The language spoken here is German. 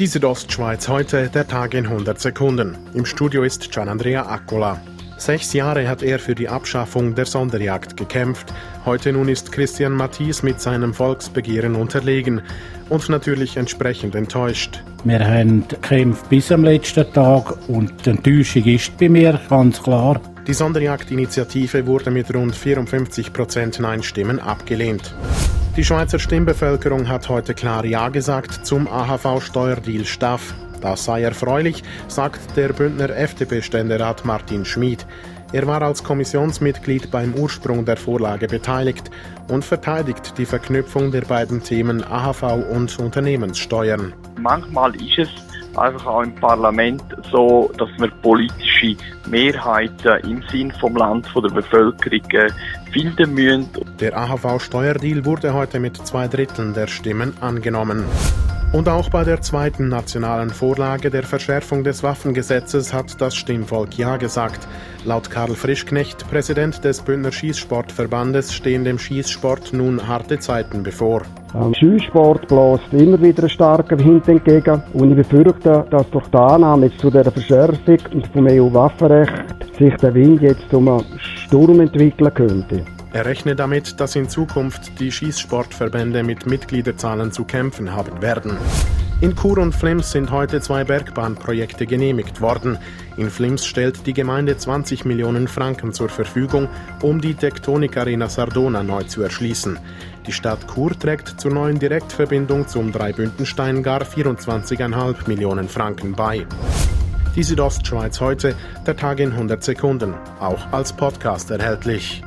Die Südostschweiz heute, der Tag in 100 Sekunden. Im Studio ist Gian Andrea Accola. Sechs Jahre hat er für die Abschaffung der Sonderjagd gekämpft. Heute nun ist Christian Matthies mit seinem Volksbegehren unterlegen und natürlich entsprechend enttäuscht. Wir haben gekämpft bis am letzten Tag und die Enttäuschung ist bei mir ganz klar. Die Sonderjagdinitiative wurde mit rund 54 Prozent Nein-Stimmen abgelehnt. Die Schweizer Stimmbevölkerung hat heute klar Ja gesagt zum AHV-Steuerdeal Staff. Das sei erfreulich, sagt der Bündner FDP-Ständerat Martin Schmid. Er war als Kommissionsmitglied beim Ursprung der Vorlage beteiligt und verteidigt die Verknüpfung der beiden Themen AHV und Unternehmenssteuern. Manchmal ist es einfach auch im Parlament so, dass wir politische Mehrheiten im Sinn vom Land, von der Bevölkerung äh, finden müssen. Der AHV-Steuerdeal wurde heute mit zwei Dritteln der Stimmen angenommen. Und auch bei der zweiten nationalen Vorlage der Verschärfung des Waffengesetzes hat das Stimmvolk Ja gesagt. Laut Karl Frischknecht, Präsident des Bündner Schießsportverbandes, stehen dem Schießsport nun harte Zeiten bevor. Der Schießsport bläst immer wieder einen starken Wind entgegen und ich befürchte, dass durch die Annahme zu der Verschärfung vom EU-Waffenrecht sich der Wind jetzt um einen Sturm entwickeln könnte. Er rechnet damit, dass in Zukunft die Schießsportverbände mit Mitgliederzahlen zu kämpfen haben werden. In Chur und Flims sind heute zwei Bergbahnprojekte genehmigt worden. In Flims stellt die Gemeinde 20 Millionen Franken zur Verfügung, um die Tektonik Arena Sardona neu zu erschließen. Die Stadt Chur trägt zur neuen Direktverbindung zum Dreibündenstein gar 24,5 Millionen Franken bei. Die Südostschweiz heute, der Tag in 100 Sekunden, auch als Podcast erhältlich.